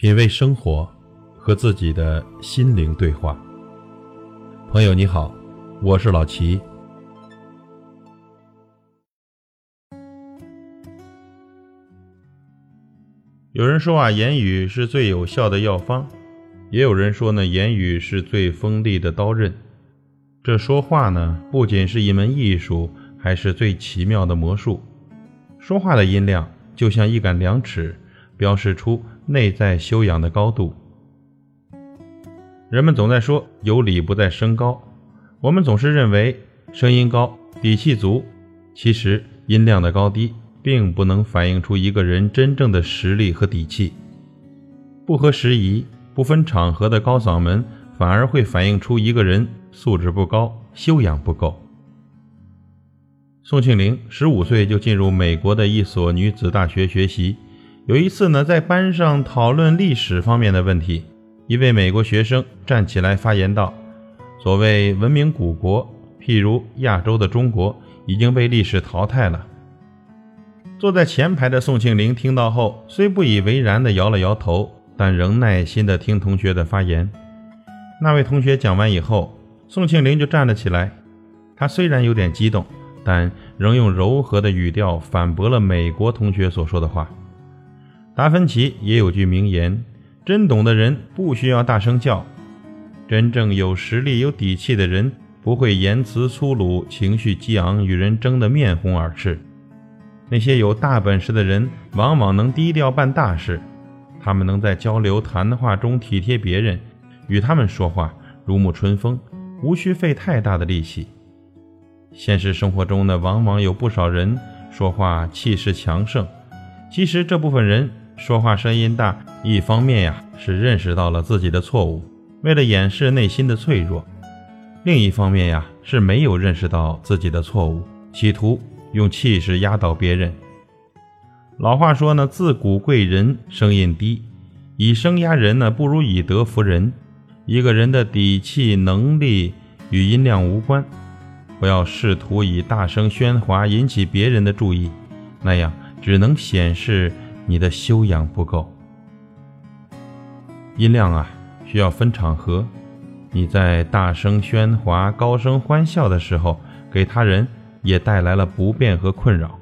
品味生活，和自己的心灵对话。朋友你好，我是老齐。有人说啊，言语是最有效的药方；也有人说呢，言语是最锋利的刀刃。这说话呢，不仅是一门艺术，还是最奇妙的魔术。说话的音量就像一杆量尺，标示出。内在修养的高度。人们总在说有理不在声高，我们总是认为声音高、底气足。其实音量的高低并不能反映出一个人真正的实力和底气。不合时宜、不分场合的高嗓门，反而会反映出一个人素质不高、修养不够。宋庆龄十五岁就进入美国的一所女子大学学习。有一次呢，在班上讨论历史方面的问题，一位美国学生站起来发言道：“所谓文明古国，譬如亚洲的中国，已经被历史淘汰了。”坐在前排的宋庆龄听到后，虽不以为然地摇了摇头，但仍耐心地听同学的发言。那位同学讲完以后，宋庆龄就站了起来。他虽然有点激动，但仍用柔和的语调反驳了美国同学所说的话。达芬奇也有句名言：“真懂的人不需要大声叫，真正有实力、有底气的人不会言辞粗鲁、情绪激昂，与人争得面红耳赤。那些有大本事的人，往往能低调办大事。他们能在交流谈话中体贴别人，与他们说话如沐春风，无需费太大的力气。现实生活中呢，往往有不少人说话气势强盛，其实这部分人。”说话声音大，一方面呀是认识到了自己的错误，为了掩饰内心的脆弱；另一方面呀是没有认识到自己的错误，企图用气势压倒别人。老话说呢，自古贵人声音低，以声压人呢不如以德服人。一个人的底气能力与音量无关，不要试图以大声喧哗引起别人的注意，那样只能显示。你的修养不够，音量啊，需要分场合。你在大声喧哗、高声欢笑的时候，给他人也带来了不便和困扰。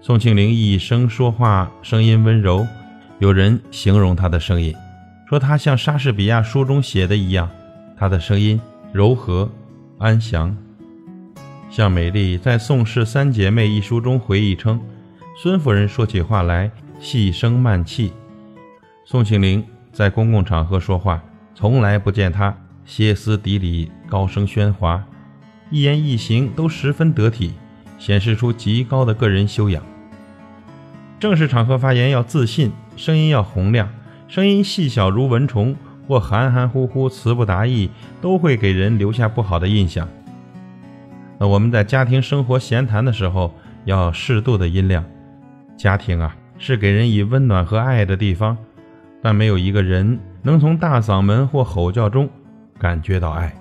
宋庆龄一生说话声音温柔，有人形容她的声音，说她像莎士比亚书中写的一样，她的声音柔和安详。向美丽在《宋氏三姐妹》一书中回忆称。孙夫人说起话来细声慢气，宋庆龄在公共场合说话，从来不见她歇斯底里、高声喧哗，一言一行都十分得体，显示出极高的个人修养。正式场合发言要自信，声音要洪亮，声音细小如蚊虫或含含糊糊、词不达意，都会给人留下不好的印象。那我们在家庭生活闲谈的时候，要适度的音量。家庭啊，是给人以温暖和爱的地方，但没有一个人能从大嗓门或吼叫中感觉到爱。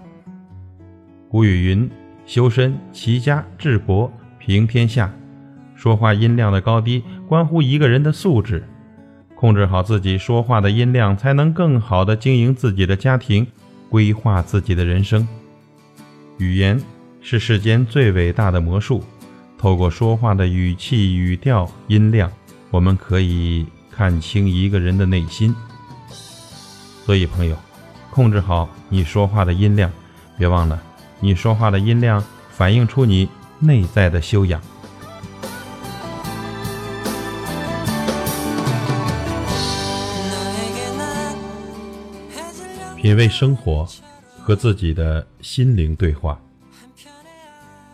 古语云：“修身、齐家、治国、平天下。”说话音量的高低，关乎一个人的素质。控制好自己说话的音量，才能更好地经营自己的家庭，规划自己的人生。语言是世间最伟大的魔术。透过说话的语气、语调、音量，我们可以看清一个人的内心。所以，朋友，控制好你说话的音量，别忘了，你说话的音量反映出你内在的修养。品味生活，和自己的心灵对话。